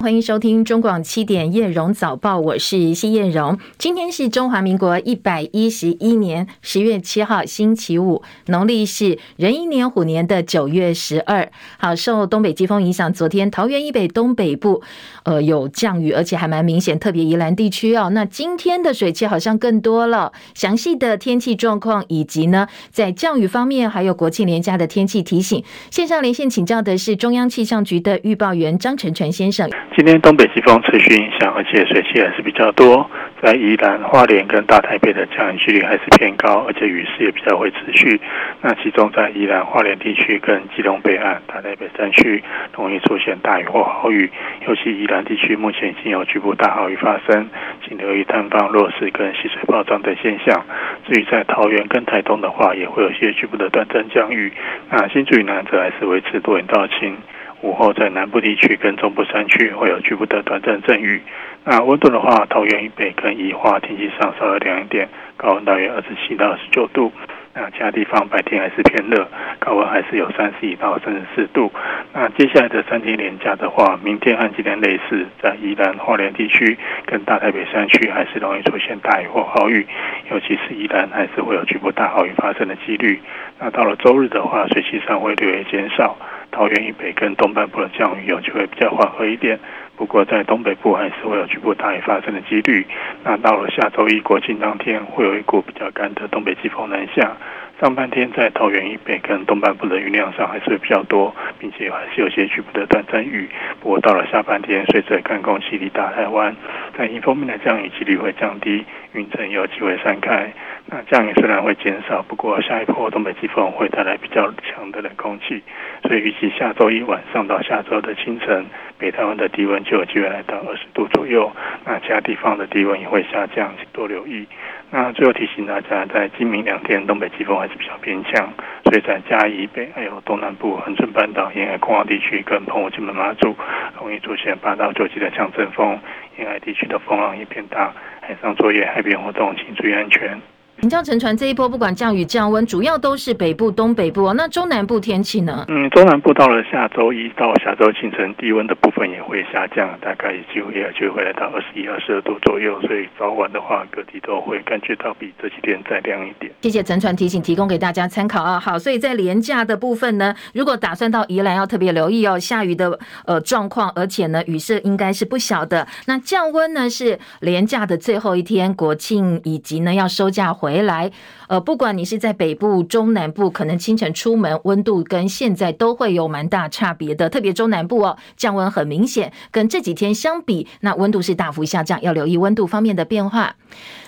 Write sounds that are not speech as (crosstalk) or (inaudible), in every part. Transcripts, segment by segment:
欢迎收听中广七点叶荣早报，我是谢艳荣。今天是中华民国一百一十一年十月七号，星期五，农历是壬寅年虎年的九月十二。好，受东北季风影响，昨天桃园以北东北部呃有降雨，而且还蛮明显，特别宜兰地区哦。那今天的水汽好像更多了。详细的天气状况以及呢在降雨方面，还有国庆连假的天气提醒，线上连线请教的是中央气象局的预报员张成传先生。今天东北季风持续影响，而且水汽还是比较多，在宜兰花莲跟大台北的降雨几率还是偏高，而且雨势也比较会持续。那其中在宜兰花莲地区跟基隆北岸、大台北山区容易出现大雨或豪雨，尤其宜兰地区目前已经有局部大豪雨发生，请留意塌方、落石跟溪水暴涨等现象。至于在桃园跟台东的话，也会有些局部的短暂降雨。那新竹以南则还是维持多云到晴。午后在南部地区跟中部山区会有局部的短暂阵雨。那温度的话，桃园以北跟宜化天气上稍微凉一点，高温大约二十七到二十九度。那其他地方白天还是偏热，高温还是有三十一到三十四度。那接下来的三天连假的话，明天和今天类似，在宜兰花莲地区跟大台北山区还是容易出现大雨或豪雨，尤其是宜兰还是会有局部大豪雨发生的几率。那到了周日的话，水气上会略微减少。桃园以北跟东半部的降雨有机会比较缓和一点，不过在东北部还是会有局部大雨发生的几率。那到了下周一国庆当天，会有一股比较干的东北季风南下。上半天在桃园以北跟东半部的云量上还是比较多，并且还是有些局部的短暂雨。不过到了下半天，随着干空气抵达台湾，在迎风面的降雨几率会降低，云层有机会散开。那降雨虽然会减少，不过下一波东北季风会带来比较强的冷空气，所以预计下周一晚上到下周的清晨，北台湾的低温就有机会来到二十度左右。那其他地方的低温也会下降，请多留意。那最后提醒大家，在今明两天东北季风还是比较偏强，所以在嘉义北还有东南部恒春半岛沿海空旷地区跟澎湖、金门、马祖，容易出现八到九级的强阵风，沿海地区的风浪也偏大，海上作业、海边活动请注意安全。请教陈传，这一波不管降雨降温，主要都是北部、东北部哦。那中南部天气呢？嗯，中南部到了下周一到下周清晨，低温的部分也会下降，大概几乎也就会来到二十一、二十二度左右。所以早晚的话，各地都会感觉到比这几天再亮一点。谢谢陈传提醒，提供给大家参考啊。好，所以在廉价的部分呢，如果打算到宜兰，要特别留意哦，下雨的呃状况，而且呢，雨势应该是不小的。那降温呢，是廉价的最后一天，国庆以及呢要收假回回来呃，不管你是在北部、中南部，可能清晨出门温度跟现在都会有蛮大差别的，特别中南部哦，降温很明显，跟这几天相比，那温度是大幅下降，要留意温度方面的变化。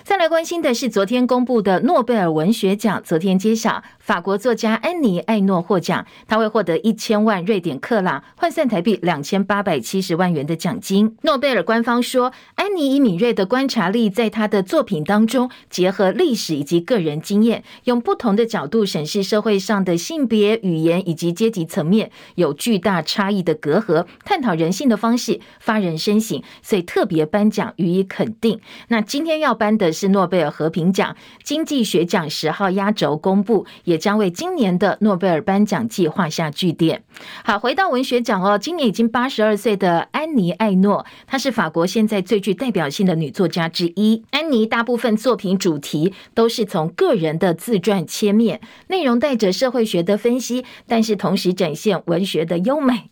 再来关心的是昨天公布的诺贝尔文学奖，昨天揭晓，法国作家安妮·艾诺获奖，他会获得一千万瑞典克朗，换算台币两千八百七十万元的奖金。诺贝尔官方说，安妮以敏锐的观察力，在他的作品当中结合历史以及个人经验，用不同的角度审视社会上的性别、语言以及阶级层面有巨大差异的隔阂，探讨人性的方式发人深省，所以特别颁奖予以肯定。那今天要颁的。是诺贝尔和平奖经济学奖十号压轴公布，也将为今年的诺贝尔颁奖季画下句点。好，回到文学奖哦，今年已经八十二岁的安妮·艾诺，她是法国现在最具代表性的女作家之一。安妮大部分作品主题都是从个人人的自传切面，内容带着社会学的分析，但是同时展现文学的优美。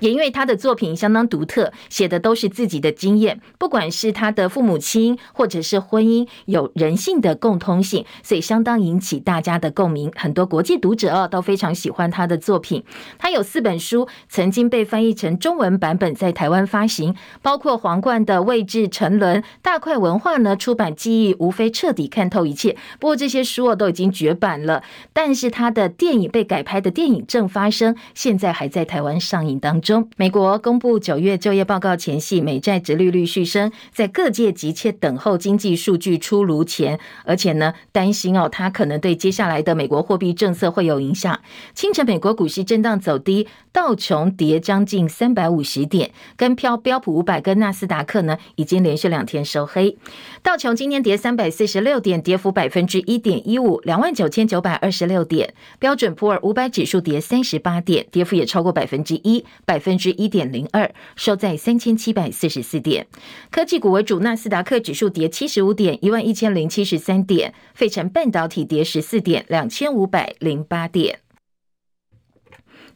也因为他的作品相当独特，写的都是自己的经验，不管是他的父母亲或者是婚姻，有人性的共通性，所以相当引起大家的共鸣。很多国际读者都非常喜欢他的作品。他有四本书曾经被翻译成中文版本，在台湾发行，包括皇冠的位置沉沦，大块文化呢出版记忆，无非彻底看透一切。不过这些书哦都已经绝版了，但是他的电影被改拍的电影正发生，现在还在台湾上映当中。中，美国公布九月就业报告前夕，美债殖利率续升，在各界急切等候经济数据出炉前，而且呢，担心哦，它可能对接下来的美国货币政策会有影响。清晨，美国股市震荡走低，道琼跌将近三百五十点，跟飘标普五百跟纳斯达克呢，已经连续两天收黑。道琼今天跌三百四十六点，跌幅百分之一点一五，两万九千九百二十六点。标准普尔五百指数跌三十八点，跌幅也超过百分之一。百百分之一点零二，收在三千七百四十四点。科技股为主，纳斯达克指数跌七十五点，一万一千零七十三点；费城半导体跌十四点，两千五百零八点。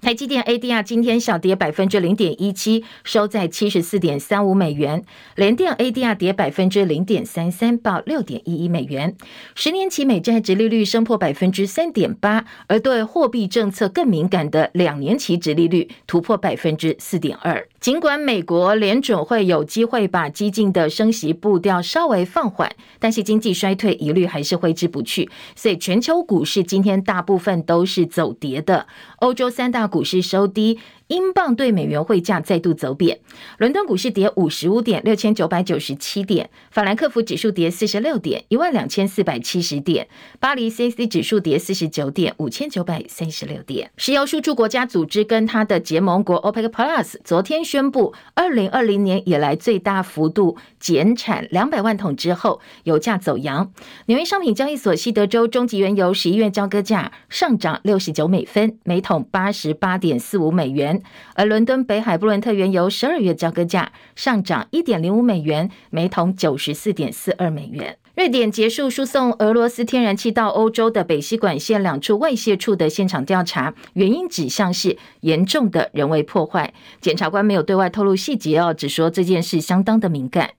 台积电 ADR 今天小跌百分之零点一七，收在七十四点三五美元。联电 ADR 跌百分之零点三三，报六点一一美元。十年期美债殖利率升破百分之三点八，而对货币政策更敏感的两年期殖利率突破百分之四点二。尽管美国联准会有机会把激进的升息步调稍微放缓，但是经济衰退疑虑还是挥之不去，所以全球股市今天大部分都是走跌的。欧洲三大股市收低。英镑兑美元汇价再度走贬，伦敦股市跌五十五点，六千九百九十七点；法兰克福指数跌四十六点，一万两千四百七十点；巴黎 CAC 指数跌四十九点，五千九百三十六点。石油输出国家组织跟它的结盟国 OPEC Plus 昨天宣布，二零二零年以来最大幅度减产两百万桶之后，油价走扬。纽约商品交易所西德州中级原油十一月交割价上涨六十九美分，每桶八十八点四五美元。而伦敦北海布伦特原油十二月交割价上涨一点零五美元，每桶九十四点四二美元。瑞典结束输送俄罗斯天然气到欧洲的北溪管线两处外泄处的现场调查，原因指向是严重的人为破坏。检察官没有对外透露细节哦，只说这件事相当的敏感。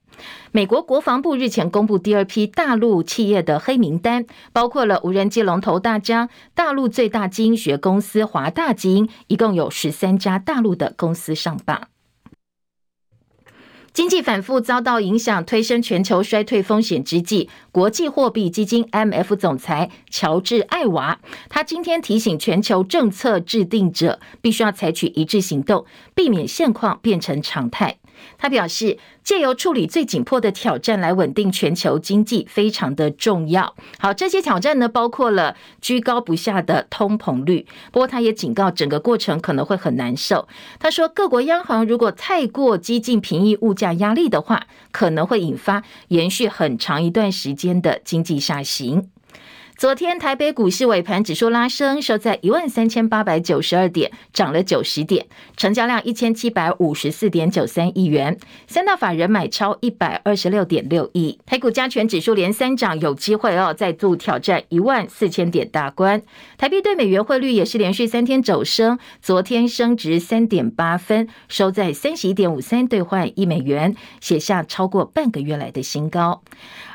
美国国防部日前公布第二批大陆企业的黑名单，包括了无人机龙头大疆、大陆最大基因学公司华大基因，一共有十三家大陆的公司上榜。经济反复遭到影响，推升全球衰退风险之际，国际货币基金 m f 总裁乔治艾娃，他今天提醒全球政策制定者，必须要采取一致行动，避免现况变成常态。他表示，借由处理最紧迫的挑战来稳定全球经济，非常的重要。好，这些挑战呢，包括了居高不下的通膨率。不过，他也警告，整个过程可能会很难受。他说，各国央行如果太过激进平抑物价压力的话，可能会引发延续很长一段时间的经济下行。昨天台北股市尾盘指数拉升，收在一万三千八百九十二点，涨了九十点，成交量一千七百五十四点九三亿元，三大法人买超一百二十六点六亿。台股加权指数连三涨，有机会哦，再度挑战一万四千点大关。台币对美元汇率也是连续三天走升，昨天升值三点八分，收在三十一点五三兑换一美元，写下超过半个月来的新高。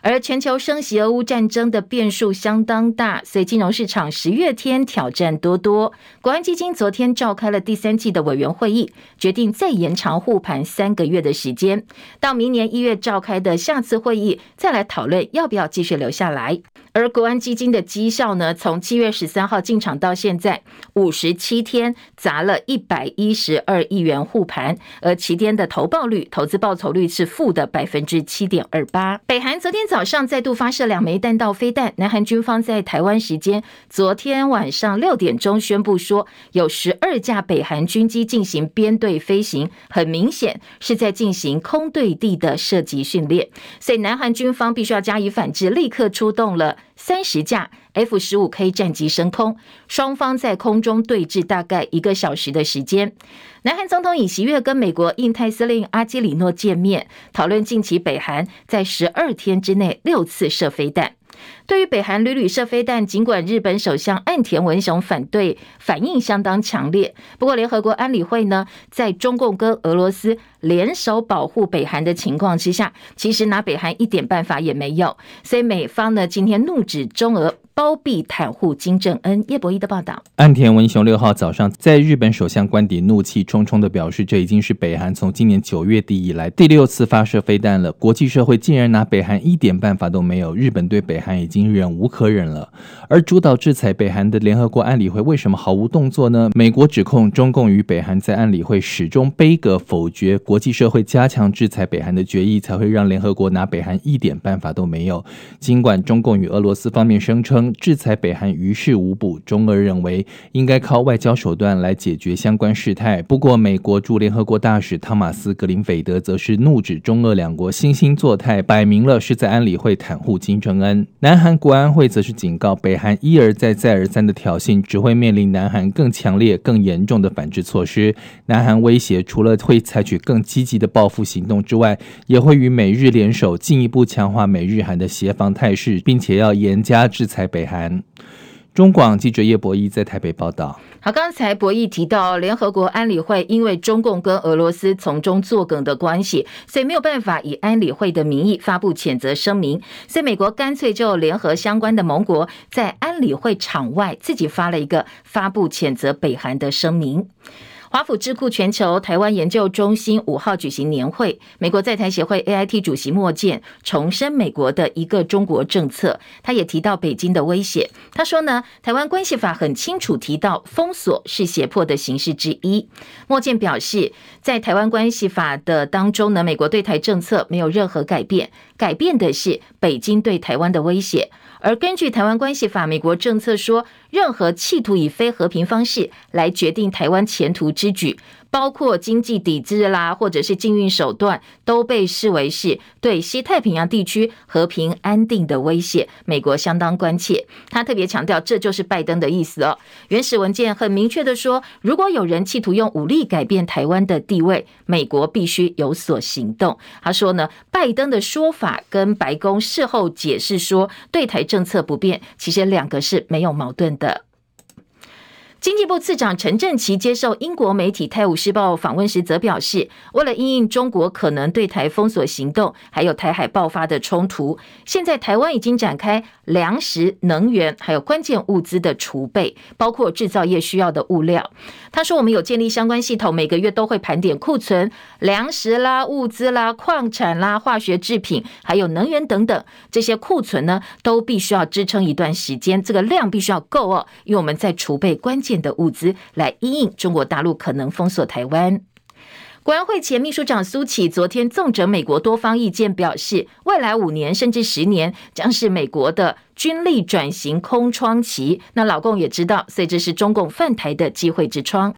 而全球升息、俄乌战争的变数相当当大，所以金融市场十月天挑战多多。国安基金昨天召开了第三季的委员会议，决定再延长护盘三个月的时间，到明年一月召开的下次会议再来讨论要不要继续留下来。而国安基金的绩效呢，从七月十三号进场到现在五十七天，砸了一百一十二亿元护盘，而期间的投报率、投资报酬率是负的百分之七点二八。北韩昨天早。早上再度发射两枚弹道飞弹，南韩军方在台湾时间昨天晚上六点钟宣布说，有十二架北韩军机进行编队飞行，很明显是在进行空对地的射击训练，所以南韩军方必须要加以反制，立刻出动了三十架 F 十五 K 战机升空，双方在空中对峙大概一个小时的时间。南韩总统尹锡悦跟美国印太司令阿基里诺见面，讨论近期北韩在十二天之内六次射飞弹。对于北韩屡屡射飞弹，尽管日本首相岸田文雄反对，反应相当强烈。不过，联合国安理会呢，在中共跟俄罗斯联手保护北韩的情况之下，其实拿北韩一点办法也没有。所以，美方呢今天怒指中俄。包庇袒护金正恩。叶博弈的报道，岸田文雄六号早上在日本首相官邸怒气冲冲的表示，这已经是北韩从今年九月底以来第六次发射飞弹了。国际社会竟然拿北韩一点办法都没有，日本对北韩已经忍无可忍了。而主导制裁北韩的联合国安理会为什么毫无动作呢？美国指控中共与北韩在安理会始终杯葛否决国际社会加强制裁北韩的决议，才会让联合国拿北韩一点办法都没有。尽管中共与俄罗斯方面声称。制裁北韩于事无补，中俄认为应该靠外交手段来解决相关事态。不过，美国驻联合国大使汤马斯·格林菲德则是怒指中俄两国惺惺作态，摆明了是在安理会袒护金正恩。南韩国安会则是警告，北韩一而再、再而三的挑衅，只会面临南韩更强烈、更严重的反制措施。南韩威胁，除了会采取更积极的报复行动之外，也会与美日联手，进一步强化美日韩的协防态势，并且要严加制裁北韩。中广记者叶博弈在台北报道。好，刚才博弈提到，联合国安理会因为中共跟俄罗斯从中作梗的关系，所以没有办法以安理会的名义发布谴责声明，所以美国干脆就联合相关的盟国，在安理会场外自己发了一个发布谴责北韩的声明。华府智库全球台湾研究中心五号举行年会，美国在台协会 AIT 主席莫健重申美国的一个中国政策，他也提到北京的威胁。他说呢，台湾关系法很清楚提到封锁是胁迫的形式之一。莫健表示，在台湾关系法的当中呢，美国对台政策没有任何改变，改变的是北京对台湾的威胁。而根据台湾关系法，美国政策说，任何企图以非和平方式来决定台湾前途之举，包括经济抵制啦，或者是禁运手段，都被视为是对西太平洋地区和平安定的威胁。美国相当关切，他特别强调，这就是拜登的意思哦。原始文件很明确的说，如果有人企图用武力改变台湾的地位，美国必须有所行动。他说呢，拜登的说法跟白宫事后解释说对台政策不变，其实两个是没有矛盾的。经济部次长陈振奇接受英国媒体《泰晤士报》访问时，则表示，为了因应中国可能对台封锁行动，还有台海爆发的冲突，现在台湾已经展开粮食、能源还有关键物资的储备，包括制造业需要的物料。他说，我们有建立相关系统，每个月都会盘点库存、粮食啦、物资啦、矿产啦、化学制品，还有能源等等，这些库存呢，都必须要支撑一段时间，这个量必须要够哦，因为我们在储备关键。的物资来因应中国大陆可能封锁台湾。国安会前秘书长苏启昨天纵整美国多方意见，表示未来五年甚至十年将是美国的军力转型空窗期。那老共也知道，所以这是中共犯台的机会之窗。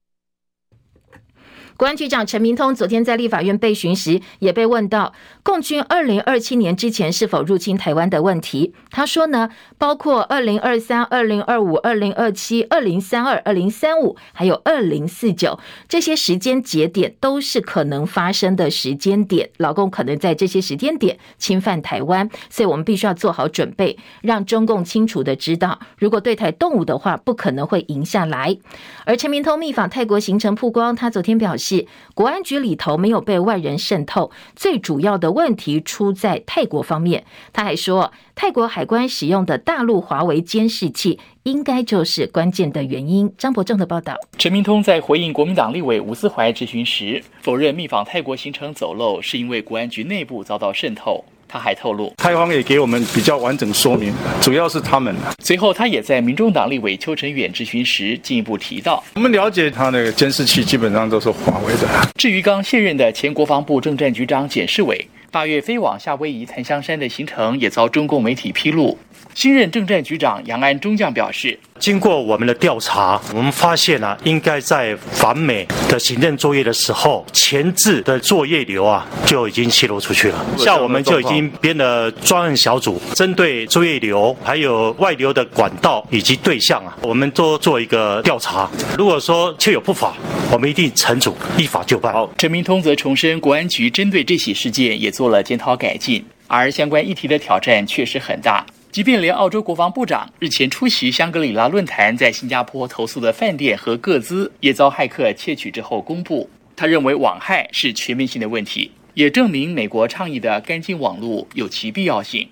国安局长陈明通昨天在立法院备询时，也被问到共军二零二七年之前是否入侵台湾的问题。他说呢，包括二零二三、二零二五、二零二七、二零三二、二零三五，还有二零四九这些时间节点都是可能发生的时间点。老共可能在这些时间点侵犯台湾，所以我们必须要做好准备，让中共清楚的知道，如果对台动武的话，不可能会赢下来。而陈明通密访泰国行程曝光，他昨天表示。是国安局里头没有被外人渗透，最主要的问题出在泰国方面。他还说，泰国海关使用的大陆华为监视器，应该就是关键的原因。张伯正的报道。陈明通在回应国民党立委吴思怀质询时，否认密访泰国行程走漏是因为国安局内部遭到渗透。他还透露，台方也给我们比较完整说明，主要是他们。随后，他也在民众党立委邱成远质询时进一步提到，我们了解他那个监视器基本上都是华为的。至于刚卸任的前国防部政战局长简世伟，八月飞往夏威夷檀香山的行程也遭中共媒体披露。新任政战局长杨安中将表示，经过我们的调查，我们发现啊，应该在反美的行政作业的时候，前置的作业流啊就已经泄露出去了。像我们就已经编了专案小组，针对作业流还有外流的管道以及对象啊，我们都做一个调查。如果说确有不法，我们一定惩处，依法就办。陈明通则重申，国安局针对这起事件也做了检讨改进，而相关议题的挑战确实很大。即便连澳洲国防部长日前出席香格里拉论坛，在新加坡投诉的饭店和各资也遭骇客窃取之后公布。他认为网害是全面性的问题，也证明美国倡议的干净网络有其必要性。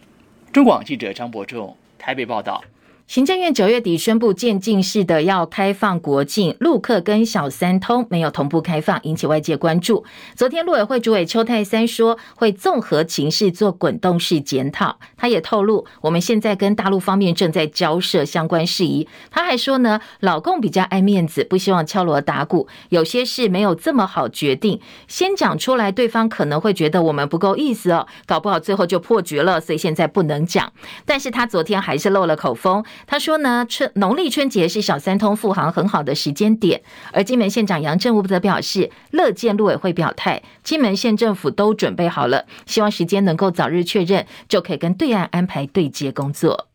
中广记者张伯仲台北报道。行政院九月底宣布渐进式的要开放国境，陆客跟小三通没有同步开放，引起外界关注。昨天陆委会主委邱泰三说，会综合情势做滚动式检讨。他也透露，我们现在跟大陆方面正在交涉相关事宜。他还说呢，老共比较爱面子，不希望敲锣打鼓，有些事没有这么好决定，先讲出来，对方可能会觉得我们不够意思哦，搞不好最后就破局了，所以现在不能讲。但是他昨天还是漏了口风。他说呢，春农历春节是小三通复航很好的时间点。而金门县长杨振武则表示，乐见陆委会表态，金门县政府都准备好了，希望时间能够早日确认，就可以跟对岸安排对接工作。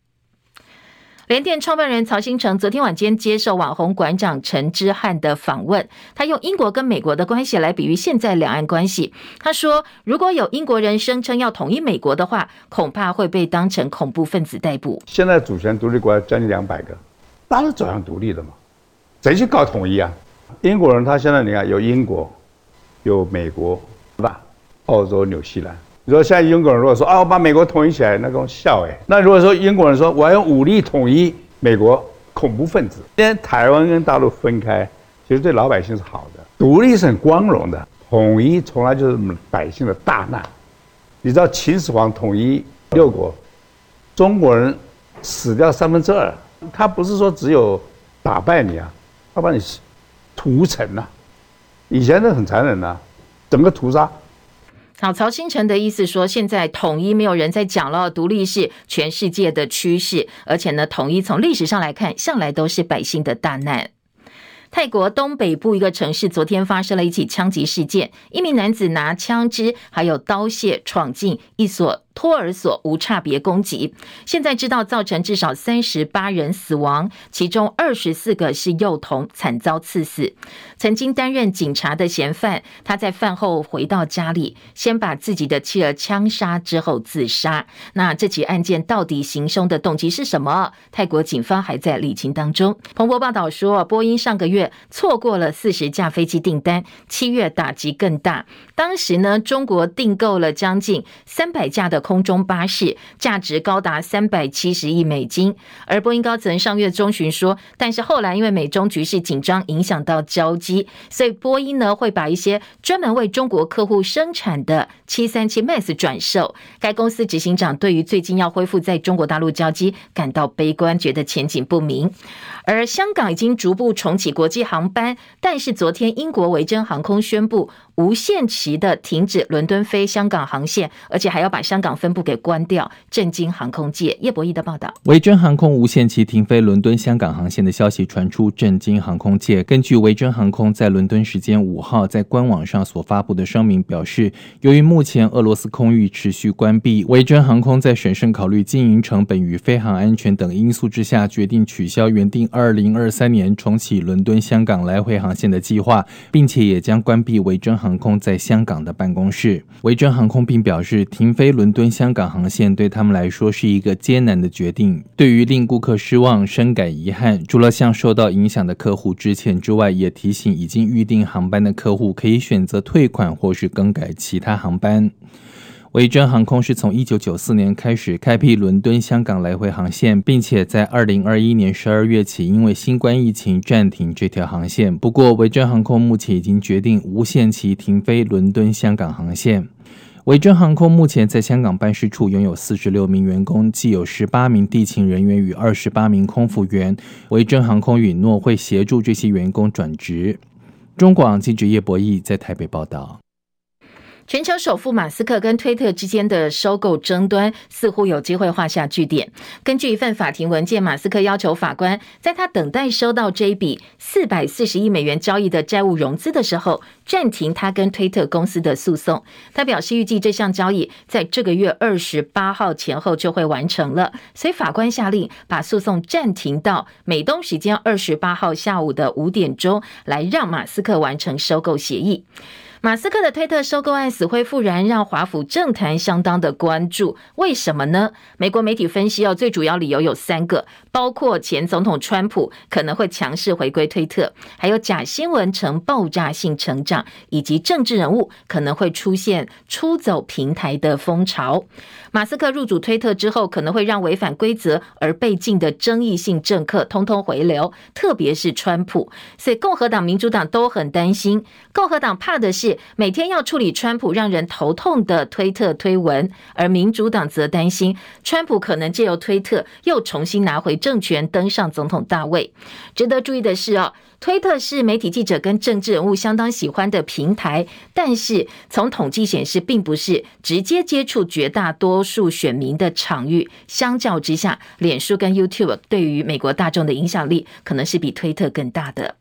联电创办人曹兴诚昨天晚间接受网红馆长陈之汉的访问，他用英国跟美国的关系来比喻现在两岸关系。他说，如果有英国人声称要统一美国的话，恐怕会被当成恐怖分子逮捕。现在主权独立国家将近两百个，大家都走向独立的嘛，谁去搞统一啊？英国人他现在你看有英国，有美国，是吧？澳洲、纽西兰。你说现在英国人如果说啊，我把美国统一起来，那跟我笑哎。那如果说英国人说我要用武力统一美国，恐怖分子。现在台湾跟大陆分开，其实对老百姓是好的，独立是很光荣的，统一从来就是百姓的大难。你知道秦始皇统一六国，中国人死掉三分之二，他不是说只有打败你啊，他把你屠城呐、以前是很残忍的，整个屠杀。好，曹新成的意思说，现在统一没有人在讲了，独立是全世界的趋势，而且呢，统一从历史上来看，向来都是百姓的大难。泰国东北部一个城市昨天发生了一起枪击事件，一名男子拿枪支还有刀械闯进一所。托儿所无差别攻击，现在知道造成至少三十八人死亡，其中二十四个是幼童，惨遭刺死。曾经担任警察的嫌犯，他在饭后回到家里，先把自己的妻儿枪杀之后自杀。那这起案件到底行凶的动机是什么？泰国警方还在理清当中。彭博报道说，波音上个月错过了四十架飞机订单，七月打击更大。当时呢，中国订购了将近三百架的。空中巴士价值高达三百七十亿美金，而波音高层上月中旬说，但是后来因为美中局势紧张，影响到交机，所以波音呢会把一些专门为中国客户生产的七三七 MAX 转售。该公司执行长对于最近要恢复在中国大陆交机感到悲观，觉得前景不明。而香港已经逐步重启国际航班，但是昨天英国维珍航空宣布无限期的停止伦敦飞香港航线，而且还要把香港分部给关掉，震惊航空界。叶博弈的报道，维珍航空无限期停飞伦敦香港航线的消息传出，震惊航空界。根据维珍航空在伦敦时间五号在官网上所发布的声明表示，由于目前俄罗斯空域持续关闭，维珍航空在审慎考虑经营成本与飞航安全等因素之下，决定取消原定二零二三年重启伦敦香港来回航线的计划，并且也将关闭维珍航航空在香港的办公室。维珍航空并表示，停飞伦敦香港航线对他们来说是一个艰难的决定，对于令顾客失望，深感遗憾。除了向受到影响的客户致歉之外，也提醒已经预订航班的客户可以选择退款或是更改其他航班。维珍航空是从一九九四年开始开辟伦敦香港来回航线，并且在二零二一年十二月起因为新冠疫情暂停这条航线。不过，维珍航空目前已经决定无限期停飞伦敦香港航线。维珍航空目前在香港办事处拥有四十六名员工，既有十八名地勤人员与二十八名空服员。维珍航空允诺会协助这些员工转职。中广记者叶博弈在台北报道。全球首富马斯克跟推特之间的收购争端似乎有机会画下句点。根据一份法庭文件，马斯克要求法官在他等待收到这笔四百四十亿美元交易的债务融资的时候，暂停他跟推特公司的诉讼。他表示，预计这项交易在这个月二十八号前后就会完成了，所以法官下令把诉讼暂停到美东时间二十八号下午的五点钟，来让马斯克完成收购协议。马斯克的推特收购案死灰复燃，让华府政坛相当的关注。为什么呢？美国媒体分析哦，最主要理由有三个，包括前总统川普可能会强势回归推特，还有假新闻呈爆炸性成长，以及政治人物可能会出现出走平台的风潮。马斯克入主推特之后，可能会让违反规则而被禁的争议性政客通通回流，特别是川普。所以共和党、民主党都很担心。共和党怕的是。每天要处理川普让人头痛的推特推文，而民主党则担心川普可能借由推特又重新拿回政权，登上总统大位。值得注意的是哦。推特是媒体记者跟政治人物相当喜欢的平台，但是从统计显示，并不是直接接触绝大多数选民的场域。相较之下，脸书跟 YouTube 对于美国大众的影响力，可能是比推特更大的。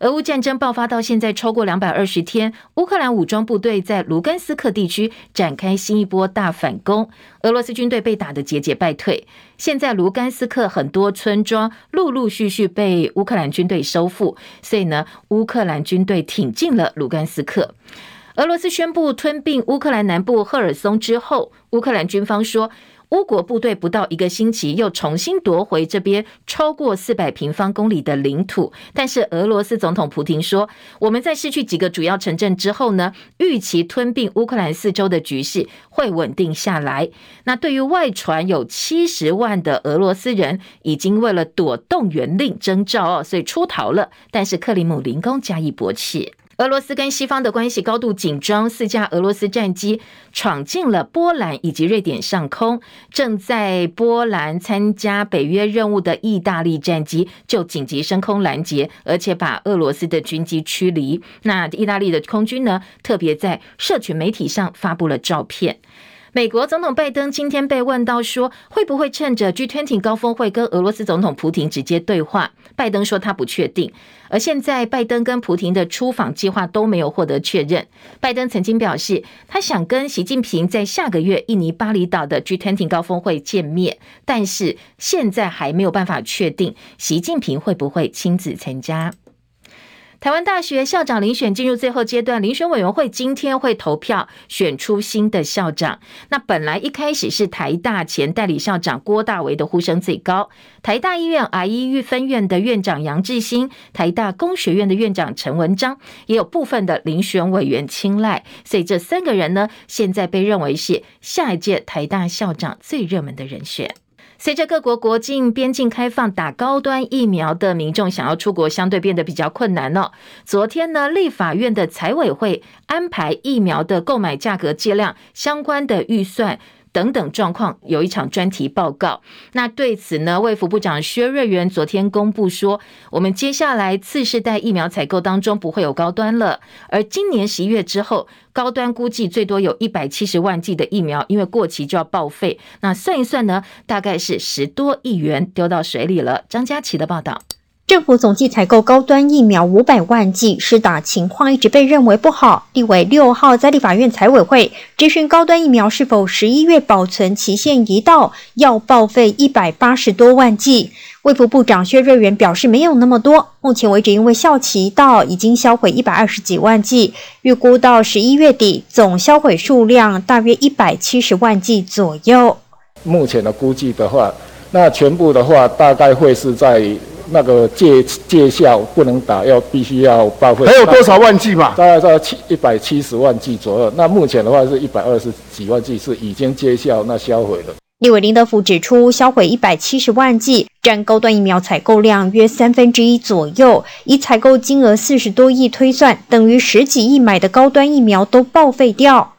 俄乌战争爆发到现在超过两百二十天，乌克兰武装部队在卢甘斯克地区展开新一波大反攻，俄罗斯军队被打得节节败退。现在卢甘斯克很多村庄陆陆续续被乌克兰军队收复，所以呢，乌克兰军队挺进了卢甘斯克。俄罗斯宣布吞并乌克兰南部赫尔松之后，乌克兰军方说。乌国部队不到一个星期又重新夺回这边超过四百平方公里的领土，但是俄罗斯总统普丁说，我们在失去几个主要城镇之后呢，预期吞并乌克兰四周的局势会稳定下来。那对于外传有七十万的俄罗斯人已经为了躲动员令征召哦，所以出逃了，但是克里姆林宫加以驳斥。俄罗斯跟西方的关系高度紧张，四架俄罗斯战机闯进了波兰以及瑞典上空。正在波兰参加北约任务的意大利战机就紧急升空拦截，而且把俄罗斯的军机驱离。那意大利的空军呢，特别在社群媒体上发布了照片。美国总统拜登今天被问到说，会不会趁着 G20 高峰会跟俄罗斯总统普丁直接对话？拜登说他不确定。而现在，拜登跟普丁的出访计划都没有获得确认。拜登曾经表示，他想跟习近平在下个月印尼巴厘岛的 G20 高峰会见面，但是现在还没有办法确定习近平会不会亲自参加。台湾大学校长遴选进入最后阶段，遴选委员会今天会投票选出新的校长。那本来一开始是台大前代理校长郭大为的呼声最高，台大医院癌医分院的院长杨志新，台大工学院的院长陈文章，也有部分的遴选委员青睐，所以这三个人呢，现在被认为是下一届台大校长最热门的人选。随着各国国境边境开放，打高端疫苗的民众想要出国，相对变得比较困难了。昨天呢，立法院的财委会安排疫苗的购买价格、剂量相关的预算。等等状况，有一场专题报告。那对此呢，卫福部长薛瑞元昨天公布说，我们接下来次世代疫苗采购当中不会有高端了，而今年十一月之后，高端估计最多有一百七十万剂的疫苗，因为过期就要报废。那算一算呢，大概是十多亿元丢到水里了。张佳琪的报道。政府总计采购高端疫苗五百万剂，施打情况一直被认为不好。立委六号在立法院财委会质询高端疫苗是否十一月保存期限一到要报废一百八十多万剂。卫福部长薛瑞元表示没有那么多，目前为止因为效期到已经销毁一百二十几万剂，预估到十一月底总销毁数量大约一百七十万剂左右。目前的估计的话，那全部的话大概会是在。那个戒戒效不能打，要必须要报废。还有多少万剂嘛？大概在七一百七十万剂左右。那目前的话是一百二十几万剂是已经戒效，那销毁了。立委林德福指出，销毁一百七十万剂，占高端疫苗采购量约三分之一左右。以采购金额四十多亿推算，等于十几亿买的高端疫苗都报废掉。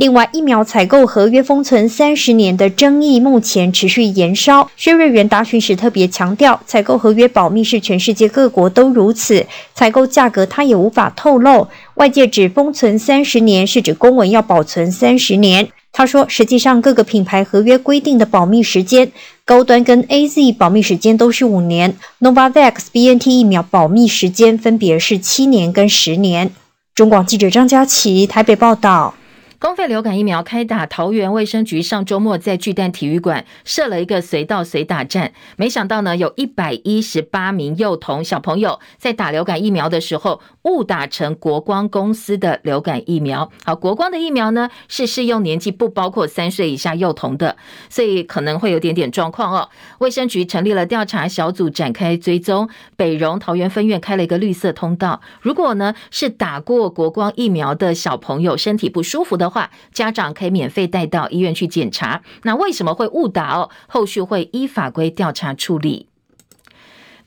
另外，疫苗采购合约封存三十年的争议目前持续延烧。薛瑞元答询时特别强调，采购合约保密是全世界各国都如此，采购价格他也无法透露。外界指封存三十年是指公文要保存三十年。他说，实际上各个品牌合约规定的保密时间，高端跟 AZ 保密时间都是五年，Novavax、BNT 疫苗保密时间分别是七年跟十年。中广记者张佳琪台北报道。公费流感疫苗开打，桃园卫生局上周末在巨蛋体育馆设了一个随到随打站，没想到呢，有一百一十八名幼童小朋友在打流感疫苗的时候误打成国光公司的流感疫苗。好，国光的疫苗呢是适用年纪不包括三岁以下幼童的，所以可能会有点点状况哦。卫生局成立了调查小组展开追踪，北荣桃园分院开了一个绿色通道，如果呢是打过国光疫苗的小朋友身体不舒服的话，家长可以免费带到医院去检查。那为什么会误导？后续会依法规调查处理。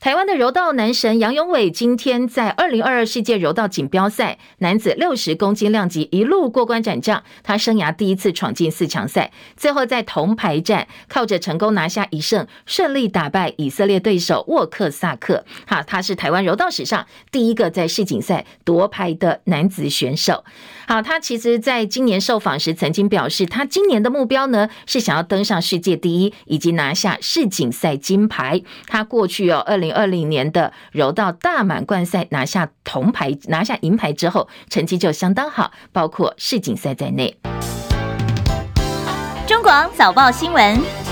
台湾的柔道男神杨永伟今天在二零二二世界柔道锦标赛男子六十公斤量级一路过关斩将，他生涯第一次闯进四强赛，最后在铜牌战靠着成功拿下一胜，顺利打败以色列对手沃克萨克。哈，他是台湾柔道史上第一个在世锦赛夺牌的男子选手。好，他其实在今年受访时曾经表示，他今年的目标呢是想要登上世界第一，以及拿下世锦赛金牌。他过去哦，二零二零年的柔道大满贯赛拿下铜牌、拿下银牌之后，成绩就相当好，包括世锦赛在内。中广早报新闻。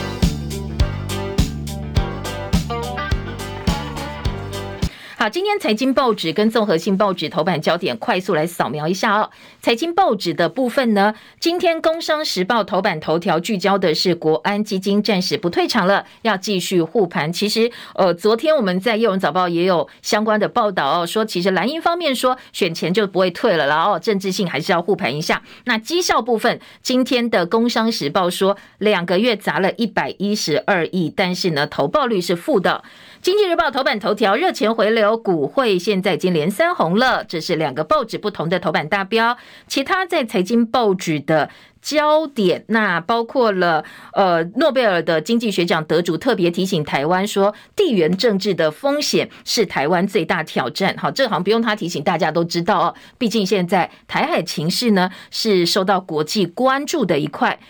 好，今天财经报纸跟综合性报纸头版焦点快速来扫描一下哦。财经报纸的部分呢，今天《工商时报》头版头条聚焦的是国安基金暂时不退场了，要继续护盘。其实，呃，昨天我们在《叶荣早报》也有相关的报道哦，说其实蓝营方面说选前就不会退了，然后政治性还是要护盘一下。那绩效部分，今天的《工商时报》说两个月砸了一百一十二亿，但是呢，投报率是负的。经济日报头版头条：热钱回流，股汇现在已经连三红了。这是两个报纸不同的头版大标。其他在财经报纸的焦点，那包括了呃，诺贝尔的经济学奖得主特别提醒台湾说，地缘政治的风险是台湾最大挑战。好，这好像不用他提醒，大家都知道哦。毕竟现在台海情势呢，是受到国际关注的一块。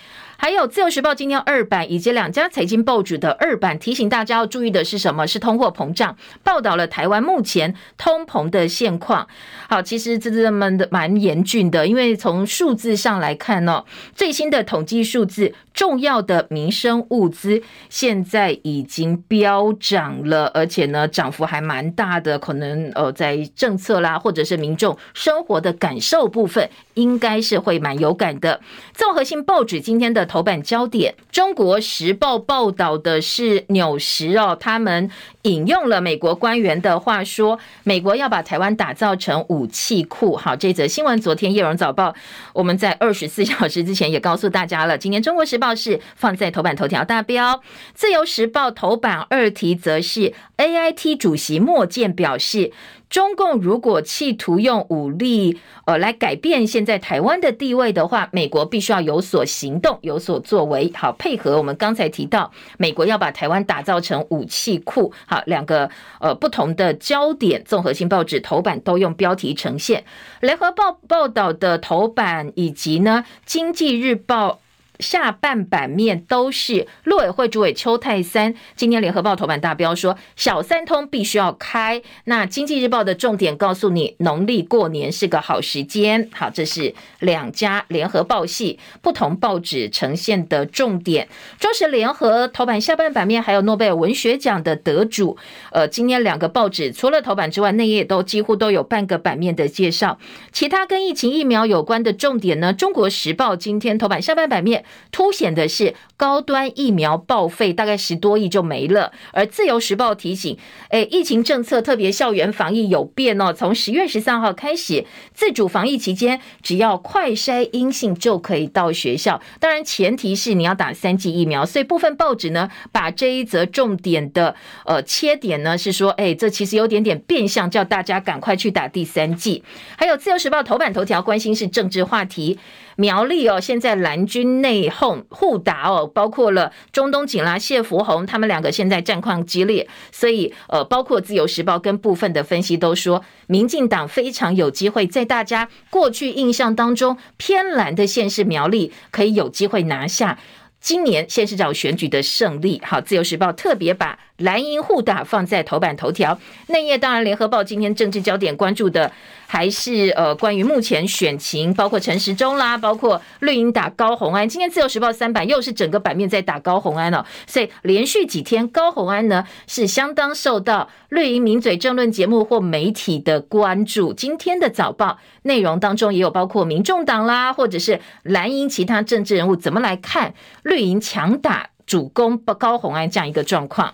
还有《自由时报》今天二版以及两家财经报纸的二版提醒大家要注意的是什么？是通货膨胀，报道了台湾目前通膨的现况。好，其实这这么的蛮严峻的，因为从数字上来看呢，最新的统计数字，重要的民生物资现在已经飙涨了，而且呢，涨幅还蛮大的。可能呃，在政策啦，或者是民众生活的感受部分，应该是会蛮有感的。综合性报纸今天的。头版焦点，《中国时报》报道的是纽时哦，他们引用了美国官员的话说，美国要把台湾打造成武器库。好，这则新闻昨天《叶荣早报》我们在二十四 (laughs) 小时之前也告诉大家了。今天《中国时报》是放在头版头条大标，《自由时报》头版二题则是 AIT 主席莫健表示。中共如果企图用武力，呃，来改变现在台湾的地位的话，美国必须要有所行动，有所作为。好，配合我们刚才提到，美国要把台湾打造成武器库。好，两个呃不同的焦点，综合性报纸头版都用标题呈现。联合报报道的头版，以及呢，经济日报。下半版面都是陆委会主委邱泰三。今天联合报头版大标说，小三通必须要开。那经济日报的重点告诉你，农历过年是个好时间。好，这是两家联合报系不同报纸呈现的重点。中时联合头版下半版面还有诺贝尔文学奖的得主。呃，今天两个报纸除了头版之外，内页都几乎都有半个版面的介绍。其他跟疫情疫苗有关的重点呢？中国时报今天头版下半版面。凸显的是高端疫苗报废，大概十多亿就没了。而自由时报提醒，诶，疫情政策特别校园防疫有变哦。从十月十三号开始，自主防疫期间，只要快筛阴性就可以到学校。当然，前提是你要打三剂疫苗。所以部分报纸呢，把这一则重点的呃切点呢，是说，诶，这其实有点点变相，叫大家赶快去打第三剂。还有自由时报头版头条关心是政治话题。苗栗哦，现在蓝军内讧互打哦，包括了中东锦啦、谢福弘，他们两个现在战况激烈，所以呃，包括自由时报跟部分的分析都说，民进党非常有机会在大家过去印象当中偏蓝的县市苗栗，可以有机会拿下今年县市长选举的胜利。好，自由时报特别把蓝营互打放在头版头条，内页当然联合报今天政治焦点关注的。还是呃，关于目前选情，包括陈时中啦，包括绿营打高虹安。今天自由时报三版又是整个版面在打高虹安哦，所以连续几天高虹安呢是相当受到绿营名嘴政论节目或媒体的关注。今天的早报内容当中也有包括民众党啦，或者是蓝营其他政治人物怎么来看绿营强打主攻不高虹安这样一个状况。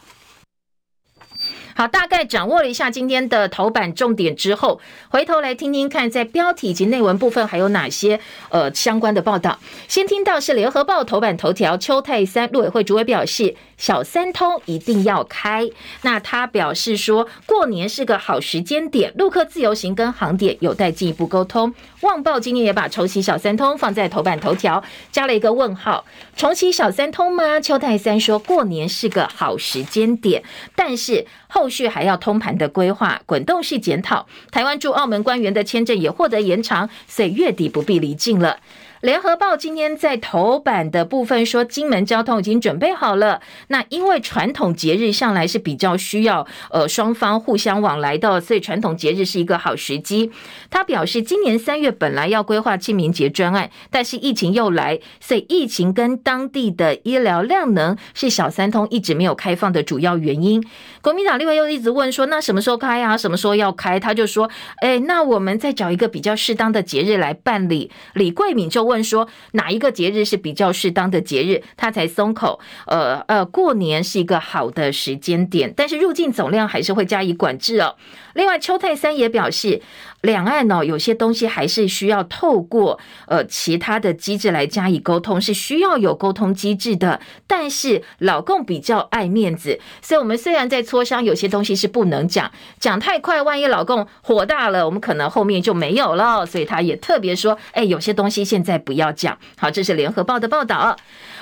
好，大概掌握了一下今天的头版重点之后，回头来听听看，在标题以及内文部分还有哪些呃相关的报道。先听到是联合报头版头条，邱泰三陆委会主委表示，小三通一定要开。那他表示说，过年是个好时间点，陆客自由行跟航点有待进一步沟通。旺报今年也把重启小三通放在头版头条，加了一个问号。重启小三通吗？邱泰三说过年是个好时间点，但是后续还要通盘的规划，滚动式检讨。台湾驻澳门官员的签证也获得延长，所以月底不必离境了。联合报今天在头版的部分说，金门交通已经准备好了。那因为传统节日向来是比较需要呃双方互相往来的，所以传统节日是一个好时机。他表示，今年三月本来要规划清明节专案，但是疫情又来，所以疫情跟当地的医疗量能是小三通一直没有开放的主要原因。国民党另外又一直问说，那什么时候开啊？什么时候要开？他就说，哎，那我们再找一个比较适当的节日来办理。李桂敏就。问说哪一个节日是比较适当的节日，他才松口。呃呃，过年是一个好的时间点，但是入境总量还是会加以管制哦。另外，邱泰三也表示，两岸哦有些东西还是需要透过呃其他的机制来加以沟通，是需要有沟通机制的。但是老共比较爱面子，所以我们虽然在磋商，有些东西是不能讲，讲太快，万一老共火大了，我们可能后面就没有了。所以他也特别说，哎，有些东西现在不要讲。好，这是联合报的报道。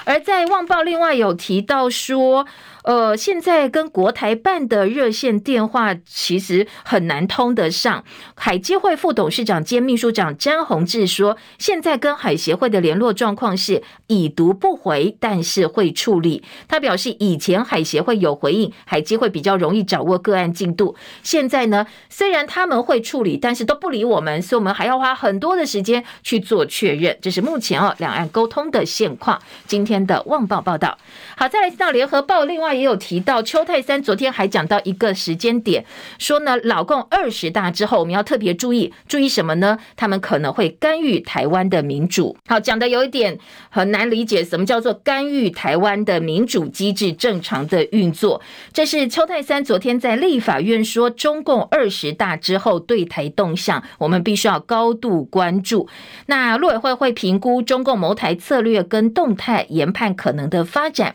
而在旺报另外有提到说。呃，现在跟国台办的热线电话其实很难通得上。海基会副董事长兼秘书长詹宏志说，现在跟海协会的联络状况是已读不回，但是会处理。他表示，以前海协会有回应，海基会比较容易掌握个案进度。现在呢，虽然他们会处理，但是都不理我们，所以我们还要花很多的时间去做确认。这是目前哦两岸沟通的现况。今天的旺报报道。好，再来到联合报，另外。也有提到邱泰三昨天还讲到一个时间点，说呢，老共二十大之后，我们要特别注意，注意什么呢？他们可能会干预台湾的民主。好，讲的有一点很难理解，什么叫做干预台湾的民主机制正常的运作？这是邱泰三昨天在立法院说，中共二十大之后对台动向，我们必须要高度关注。那陆委会会评估中共谋台策略跟动态，研判可能的发展。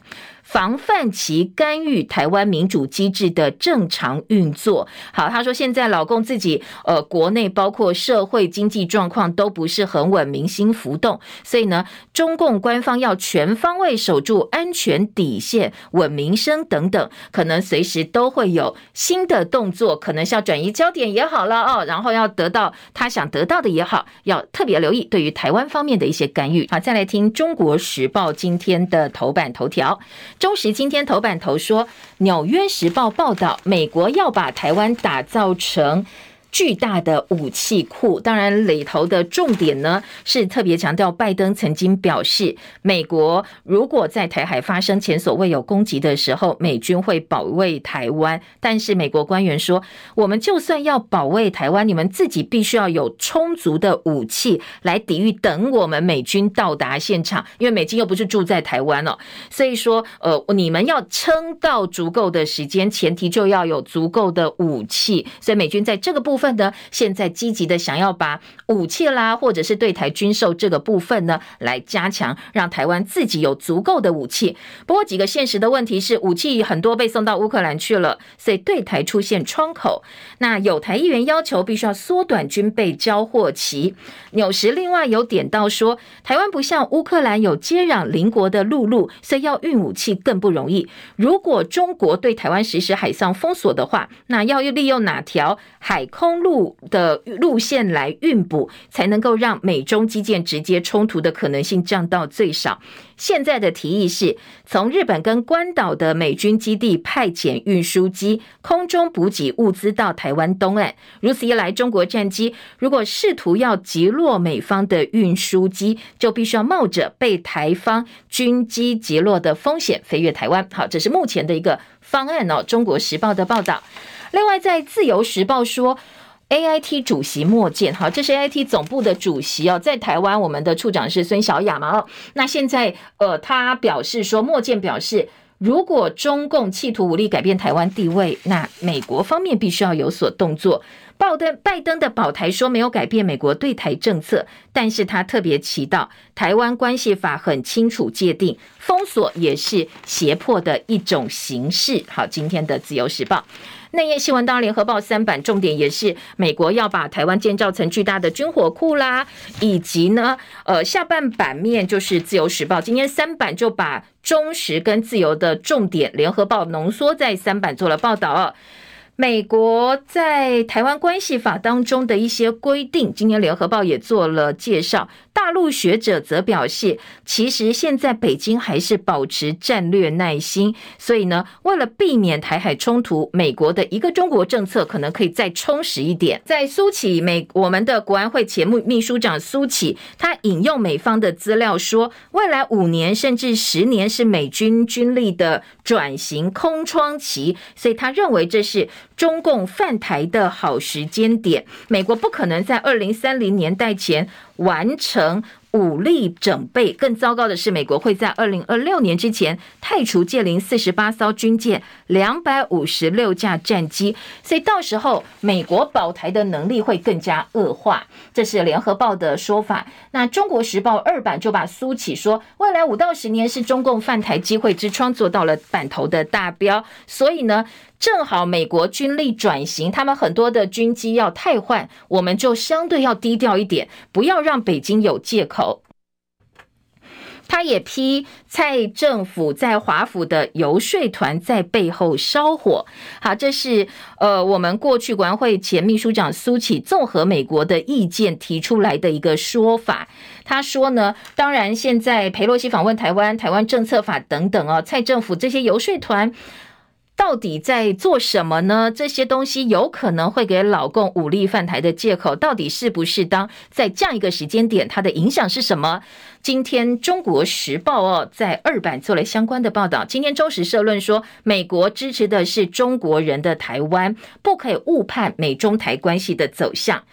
防范其干预台湾民主机制的正常运作。好，他说现在老共自己呃国内包括社会经济状况都不是很稳，民心浮动，所以呢，中共官方要全方位守住安全底线、稳民生等等，可能随时都会有新的动作，可能是要转移焦点也好了哦，然后要得到他想得到的也好，要特别留意对于台湾方面的一些干预。好，再来听中国时报今天的头版头条。中时今天头版头说，《纽约时报》报道，美国要把台湾打造成。巨大的武器库，当然里头的重点呢是特别强调，拜登曾经表示，美国如果在台海发生前所未有攻击的时候，美军会保卫台湾。但是美国官员说，我们就算要保卫台湾，你们自己必须要有充足的武器来抵御，等我们美军到达现场，因为美军又不是住在台湾哦，所以说，呃，你们要撑到足够的时间，前提就要有足够的武器。所以美军在这个部。部分呢，现在积极的想要把武器啦，或者是对台军售这个部分呢，来加强，让台湾自己有足够的武器。不过几个现实的问题是，武器很多被送到乌克兰去了，所以对台出现窗口。那有台议员要求必须要缩短军备交货期。纽时另外有点到说，台湾不像乌克兰有接壤邻国的陆路，所以要运武器更不容易。如果中国对台湾实施海上封锁的话，那要利用哪条海空？公路的路线来运补，才能够让美中基建直接冲突的可能性降到最少。现在的提议是从日本跟关岛的美军基地派遣运输机空中补给物资到台湾东岸。如此一来，中国战机如果试图要击落美方的运输机，就必须要冒着被台方军机击落的风险飞越台湾。好，这是目前的一个方案哦。中国时报的报道。另外，在自由时报说。A I T 主席莫健，好，这是 A I T 总部的主席哦，在台湾，我们的处长是孙小雅嘛，哦，那现在呃，他表示说，莫健表示，如果中共企图武力改变台湾地位，那美国方面必须要有所动作。拜登拜登的保台说没有改变美国对台政策，但是他特别提到台湾关系法很清楚界定，封锁也是胁迫的一种形式。好，今天的自由时报。内页新闻当然，联合报三版重点也是美国要把台湾建造成巨大的军火库啦，以及呢，呃，下半版面就是自由时报，今天三版就把中时跟自由的重点，联合报浓缩在三版做了报道。美国在台湾关系法当中的一些规定，今天联合报也做了介绍。大陆学者则表示，其实现在北京还是保持战略耐心，所以呢，为了避免台海冲突，美国的一个中国政策可能可以再充实一点。在苏起美，我们的国安会前秘秘书长苏起，他引用美方的资料说，未来五年甚至十年是美军军力的转型空窗期，所以他认为这是。中共犯台的好时间点，美国不可能在二零三零年代前完成。武力整备，更糟糕的是，美国会在二零二六年之前汰除介龄四十八艘军舰、两百五十六架战机，所以到时候美国保台的能力会更加恶化。这是联合报的说法。那中国时报二版就把苏起说，未来五到十年是中共犯台机会之窗做到了版头的大标，所以呢，正好美国军力转型，他们很多的军机要汰换，我们就相对要低调一点，不要让北京有借口。他也批蔡政府在华府的游说团在背后烧火。好，这是呃我们过去国安会前秘书长苏启综合美国的意见提出来的一个说法。他说呢，当然现在裴洛西访问台湾、台湾政策法等等哦，蔡政府这些游说团。到底在做什么呢？这些东西有可能会给老共武力犯台的借口，到底是不是当？在这样一个时间点，它的影响是什么？今天《中国时报》哦，在二版做了相关的报道。今天中时社论说，美国支持的是中国人的台湾，不可以误判美中台关系的走向。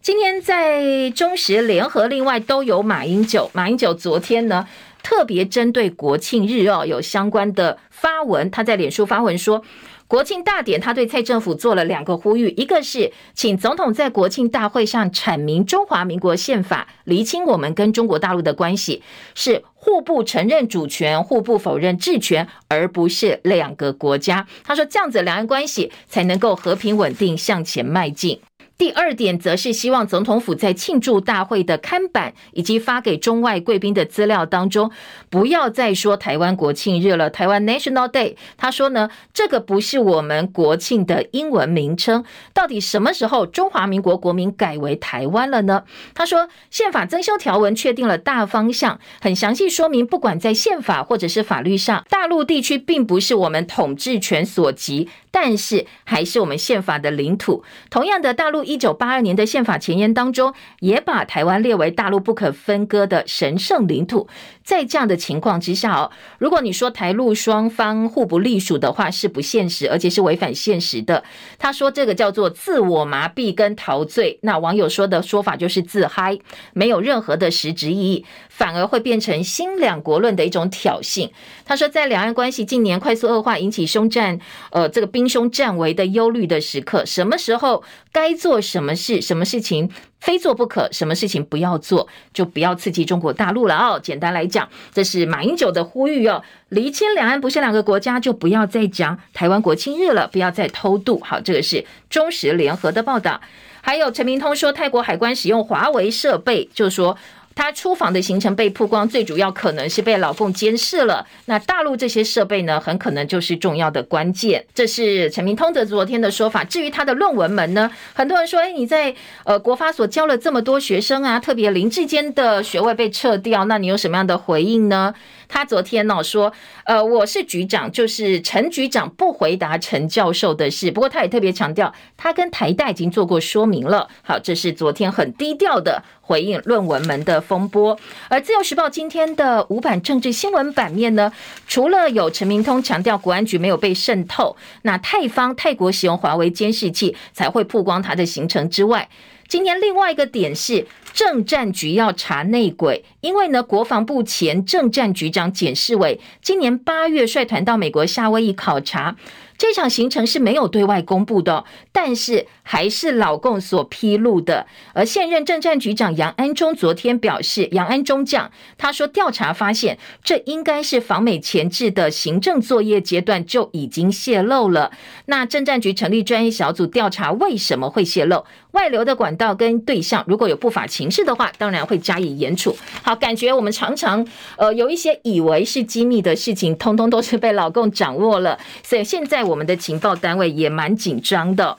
今天在中时联合，另外都有马英九。马英九昨天呢，特别针对国庆日哦，有相关的。发文，他在脸书发文说，国庆大典，他对蔡政府做了两个呼吁，一个是请总统在国庆大会上阐明中华民国宪法，厘清我们跟中国大陆的关系是互不承认主权、互不否认治权，而不是两个国家。他说这样子两岸关系才能够和平稳定向前迈进。第二点则是希望总统府在庆祝大会的看板以及发给中外贵宾的资料当中，不要再说台湾国庆日了，台湾 National Day。他说呢，这个不是我们国庆的英文名称。到底什么时候中华民国国民改为台湾了呢？他说，宪法增修条文确定了大方向，很详细说明，不管在宪法或者是法律上，大陆地区并不是我们统治权所及。但是还是我们宪法的领土。同样的，大陆一九八二年的宪法前言当中，也把台湾列为大陆不可分割的神圣领土。在这样的情况之下哦，如果你说台陆双方互不隶属的话，是不现实，而且是违反现实的。他说这个叫做自我麻痹跟陶醉。那网友说的说法就是自嗨，没有任何的实质意义，反而会变成新两国论的一种挑衅。他说，在两岸关系近年快速恶化，引起凶战，呃，这个兵凶战危的忧虑的时刻，什么时候该做什么事，什么事情非做不可，什么事情不要做，就不要刺激中国大陆了哦。简单来讲，这是马英九的呼吁哦。厘清两岸不是两个国家，就不要再讲台湾国庆日了，不要再偷渡。好，这个是中时联合的报道。还有陈明通说，泰国海关使用华为设备，就说。他出访的行程被曝光，最主要可能是被老共监视了。那大陆这些设备呢，很可能就是重要的关键。这是陈明通的昨天的说法。至于他的论文门呢，很多人说，哎，你在呃国发所教了这么多学生啊，特别林志坚的学位被撤掉，那你有什么样的回应呢？他昨天呢说，呃，我是局长，就是陈局长不回答陈教授的事。不过他也特别强调，他跟台大已经做过说明了。好，这是昨天很低调的回应论文门的风波。而自由时报今天的五版政治新闻版面呢，除了有陈明通强调国安局没有被渗透，那泰方泰国使用华为监视器才会曝光他的行程之外。今天另外一个点是，政战局要查内鬼，因为呢，国防部前政战局长简世伟今年八月率团到美国夏威夷考察。这场行程是没有对外公布的，但是还是老共所披露的。而现任政战局长杨安忠昨天表示，杨安忠将，他说调查发现，这应该是访美前置的行政作业阶段就已经泄露了。那政战局成立专业小组调查为什么会泄露，外流的管道跟对象，如果有不法情事的话，当然会加以严处。好，感觉我们常常呃有一些以为是机密的事情，通通都是被老共掌握了。所以现在。我们的情报单位也蛮紧张的。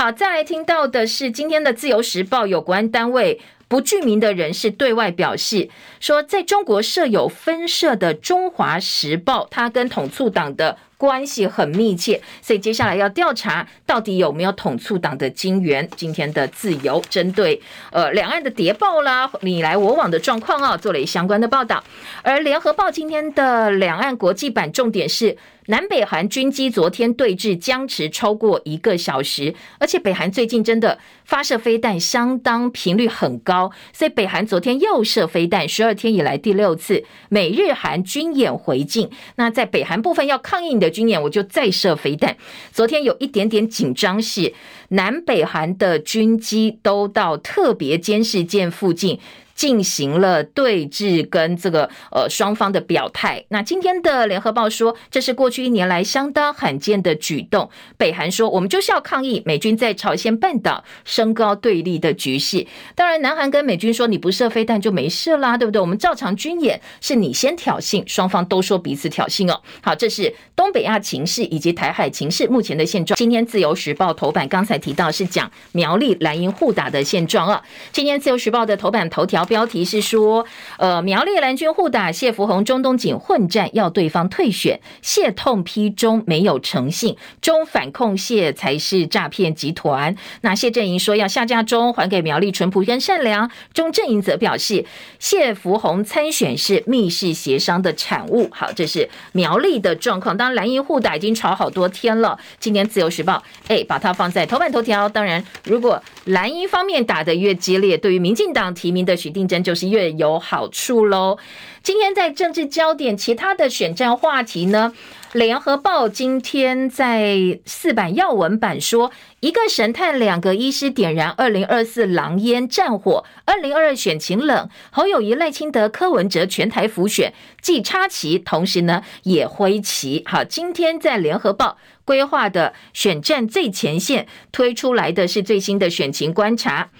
好，再来听到的是今天的《自由时报》有关单位不具名的人士对外表示说，在中国设有分社的《中华时报》，它跟统促党的关系很密切，所以接下来要调查到底有没有统促党的金援。今天的《自由》针对呃两岸的谍报啦，你来我往的状况啊，做了一相关的报道。而《联合报》今天的两岸国际版重点是。南北韩军机昨天对峙僵持超过一个小时，而且北韩最近真的发射飞弹相当频率很高，所以北韩昨天又射飞弹，十二天以来第六次美日韩军演回敬。那在北韩部分要抗议你的军演，我就再射飞弹。昨天有一点点紧张，是南北韩的军机都到特别监视舰附近。进行了对峙跟这个呃双方的表态。那今天的联合报说，这是过去一年来相当罕见的举动。北韩说，我们就是要抗议美军在朝鲜半岛升高对立的局势。当然，南韩跟美军说，你不射飞弹就没事啦，对不对？我们照常军演，是你先挑衅，双方都说彼此挑衅哦。好，这是东北亚情势以及台海情势目前的现状。今天自由时报头版刚才提到是讲苗栗蓝营互打的现状啊。今天自由时报的头版头条。标题是说，呃，苗栗蓝军互打，谢福洪、钟东锦混战，要对方退选。谢痛批中没有诚信，中反控谢才是诈骗集团。那谢阵营说要下架中，还给苗栗淳朴跟善良。中阵营则表示，谢福洪参选是密室协商的产物。好，这是苗栗的状况。当然，蓝营互打已经吵好多天了。今天自由时报哎，把它放在头版头条。当然，如果蓝营方面打得越激烈，对于民进党提名的许定竞争就是越有好处喽。今天在政治焦点，其他的选战话题呢？联合报今天在四版要闻版说，一个神探，两个医师点燃二零二四狼烟战火，二零二二选情冷。侯友宜、赖清德、柯文哲全台浮选，既插旗，同时呢也挥旗。好，今天在联合报规划的选战最前线推出来的是最新的选情观察。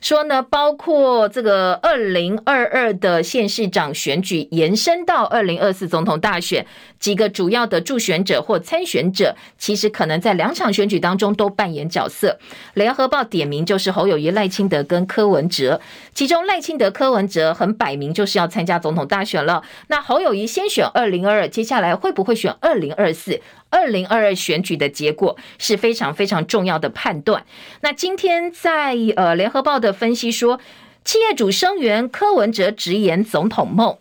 说呢，包括这个二零二二的县市长选举延伸到二零二四总统大选，几个主要的助选者或参选者，其实可能在两场选举当中都扮演角色。联合报点名就是侯友宜、赖清德跟柯文哲，其中赖清德、柯文哲很摆明就是要参加总统大选了。那侯友宜先选二零二二，接下来会不会选二零二四？二零二二选举的结果是非常非常重要的判断。那今天在呃联合报的分析说，企业主声援柯文哲直言总统梦。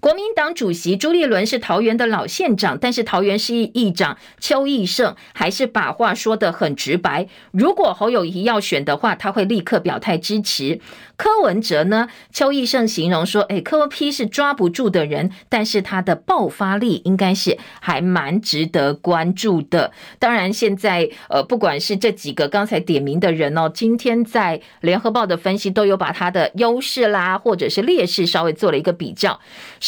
国民党主席朱立伦是桃园的老县长，但是桃园市议长邱奕胜还是把话说得很直白。如果侯友宜要选的话，他会立刻表态支持。柯文哲呢？邱奕胜形容说：“诶，柯文 P 是抓不住的人，但是他的爆发力应该是还蛮值得关注的。当然，现在呃，不管是这几个刚才点名的人哦，今天在联合报的分析都有把他的优势啦，或者是劣势稍微做了一个比较。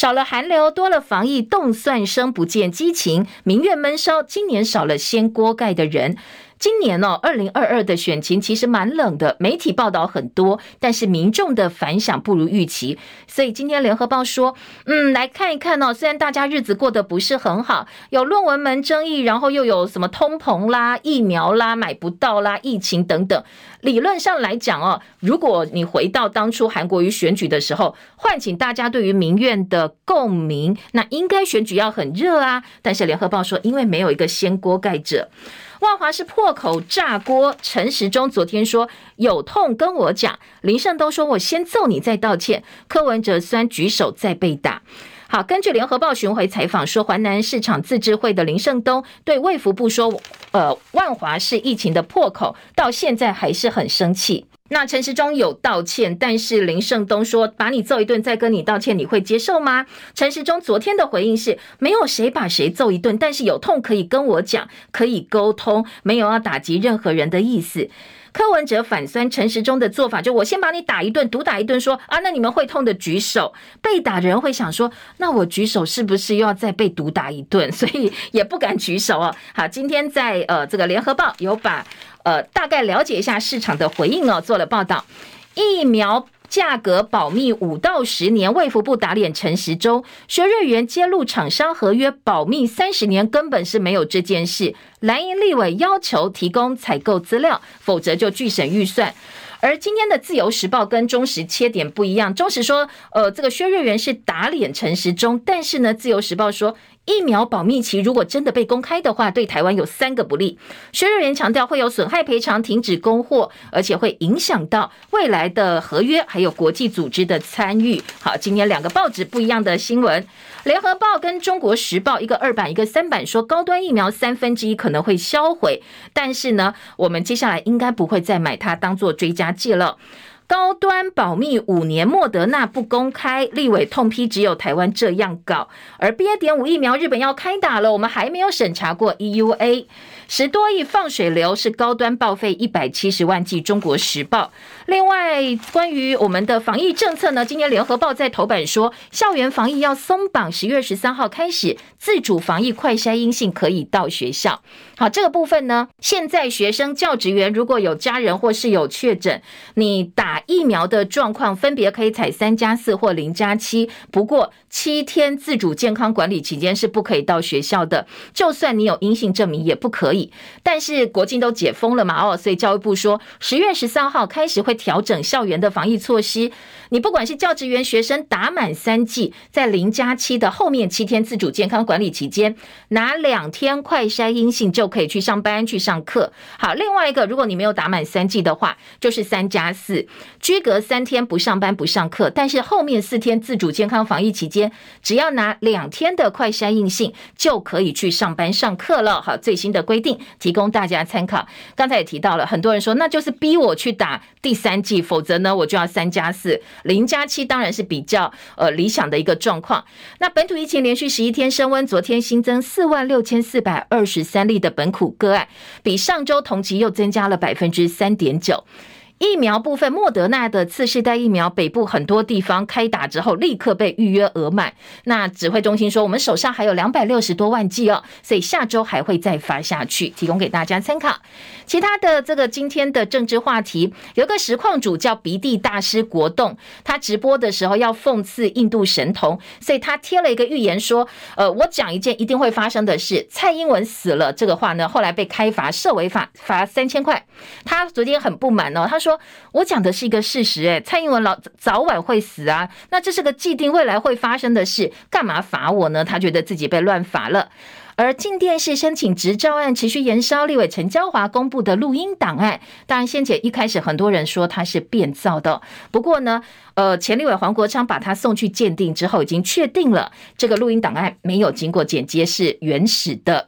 少了寒流，多了防疫，冻算生不见激情，明月闷烧。今年少了掀锅盖的人。”今年哦，二零二二的选情其实蛮冷的，媒体报道很多，但是民众的反响不如预期。所以今天联合报说，嗯，来看一看哦，虽然大家日子过得不是很好，有论文门争议，然后又有什么通膨啦、疫苗啦买不到啦、疫情等等。理论上来讲哦，如果你回到当初韩国瑜选举的时候，唤醒大家对于民怨的共鸣，那应该选举要很热啊。但是联合报说，因为没有一个掀锅盖者。万华是破口炸锅，陈时中昨天说有痛跟我讲，林胜都说我先揍你再道歉，柯文哲虽然举手再被打。好，根据联合报巡回采访说，环南市场自治会的林胜东对卫福部说，呃，万华是疫情的破口，到现在还是很生气。那陈时中有道歉，但是林胜东说把你揍一顿再跟你道歉，你会接受吗？陈时中昨天的回应是没有谁把谁揍一顿，但是有痛可以跟我讲，可以沟通，没有要打击任何人的意思。柯文哲反酸陈时中的做法，就我先把你打一顿，毒打一顿，说啊，那你们会痛的举手，被打的人会想说，那我举手是不是又要再被毒打一顿？所以也不敢举手哦。好，今天在呃这个联合报有把。呃，大概了解一下市场的回应哦，做了报道。疫苗价格保密五到十年，卫福部打脸陈时中，薛瑞元揭露厂商合约保密三十年，根本是没有这件事。蓝营立委要求提供采购资料，否则就拒审预算。而今天的自由时报跟中时切点不一样，中时说，呃，这个薛瑞元是打脸陈时中，但是呢，自由时报说。疫苗保密期如果真的被公开的话，对台湾有三个不利。薛瑞元强调会有损害赔偿、停止供货，而且会影响到未来的合约，还有国际组织的参与。好，今天两个报纸不一样的新闻，联合报跟中国时报一个二版一个三版说，高端疫苗三分之一可能会销毁，但是呢，我们接下来应该不会再买它当做追加剂了。高端保密五年，莫德纳不公开，立委痛批只有台湾这样搞。而 BA. 点五疫苗，日本要开打了，我们还没有审查过 EUA。十多亿放水流是高端报废一百七十万剂，中国时报。另外，关于我们的防疫政策呢，今天联合报在头版说，校园防疫要松绑，十月十三号开始自主防疫，快筛阴性可以到学校。好，这个部分呢，现在学生、教职员如果有家人或是有确诊，你打疫苗的状况分别可以采三加四或零加七，不过七天自主健康管理期间是不可以到学校的，就算你有阴性证明也不可以。但是国境都解封了嘛，哦，所以教育部说十月十三号开始会。调整校园的防疫措施，你不管是教职员、学生打满三剂，在零加七的后面七天自主健康管理期间，拿两天快筛阴性就可以去上班去上课。好，另外一个，如果你没有打满三剂的话，就是三加四，居隔三天不上班不上课，但是后面四天自主健康防疫期间，只要拿两天的快筛阴性就可以去上班上课了。好，最新的规定提供大家参考。刚才也提到了，很多人说那就是逼我去打第。三剂，否则呢，我就要三加四，零加七当然是比较呃理想的一个状况。那本土疫情连续十一天升温，昨天新增四万六千四百二十三例的本土个案，比上周同期又增加了百分之三点九。疫苗部分，莫德纳的次世代疫苗，北部很多地方开打之后，立刻被预约额满。那指挥中心说，我们手上还有两百六十多万剂哦，所以下周还会再发下去，提供给大家参考。其他的这个今天的政治话题，有个实况主叫鼻涕大师国栋，他直播的时候要讽刺印度神童，所以他贴了一个预言说，呃，我讲一件一定会发生的事，蔡英文死了。这个话呢，后来被开罚涉违法，罚三千块。他昨天很不满哦，他说。我讲的是一个事实，诶，蔡英文老早晚会死啊，那这是个既定未来会发生的事，干嘛罚我呢？他觉得自己被乱罚了。而进电视申请执照案持续延烧，立委陈椒华公布的录音档案，当然先前一开始很多人说他是变造的，不过呢，呃，前立委黄国昌把他送去鉴定之后，已经确定了这个录音档案没有经过剪接是原始的。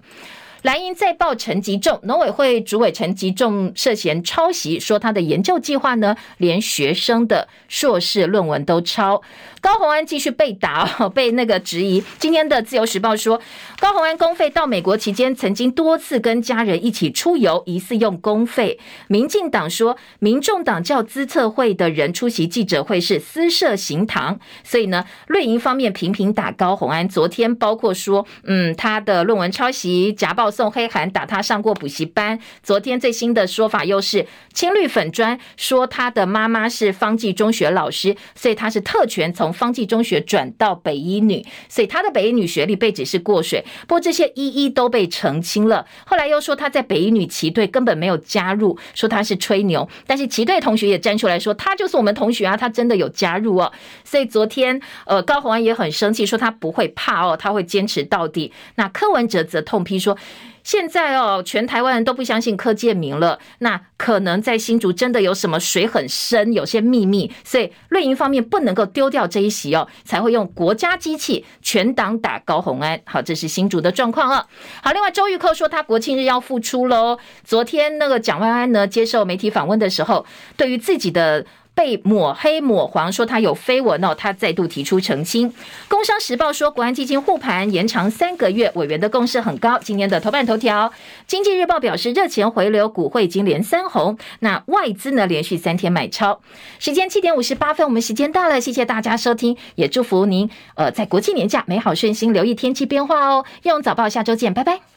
莱茵再爆陈吉仲，农委会主委陈吉仲涉嫌抄袭，说他的研究计划呢，连学生的硕士论文都抄。高虹安继续被打，(laughs) 被那个质疑。今天的自由时报说，高虹安公费到美国期间，曾经多次跟家人一起出游，疑似用公费。民进党说，民众党叫资策会的人出席记者会是私设行堂，所以呢，绿营方面频频打高虹安。昨天包括说，嗯，他的论文抄袭，夹报送黑函，打他上过补习班。昨天最新的说法又是青绿粉砖说他的妈妈是方济中学老师，所以他是特权从。方济中学转到北一女，所以他的北一女学历被指是过水。不过这些一一都被澄清了。后来又说他在北一女旗队根本没有加入，说他是吹牛。但是旗队同学也站出来说，他就是我们同学啊，他真的有加入哦。所以昨天呃高虹安也很生气，说他不会怕哦，他会坚持到底。那柯文哲则痛批说。现在哦，全台湾人都不相信柯建铭了，那可能在新竹真的有什么水很深，有些秘密，所以绿营方面不能够丢掉这一席哦，才会用国家机器全党打高虹安。好，这是新竹的状况啊。好，另外周玉蔻说他国庆日要复出喽。昨天那个蒋万安呢接受媒体访问的时候，对于自己的。被抹黑抹黄，说他有绯闻哦，他再度提出澄清。工商时报说，国安基金护盘延长三个月，委员的共识很高。今天的头版头条，经济日报表示，热钱回流，股汇已经连三红。那外资呢，连续三天买超。时间七点五十八分，我们时间到了，谢谢大家收听，也祝福您呃在国庆年假美好顺心，留意天气变化哦。用早报下周见，拜拜。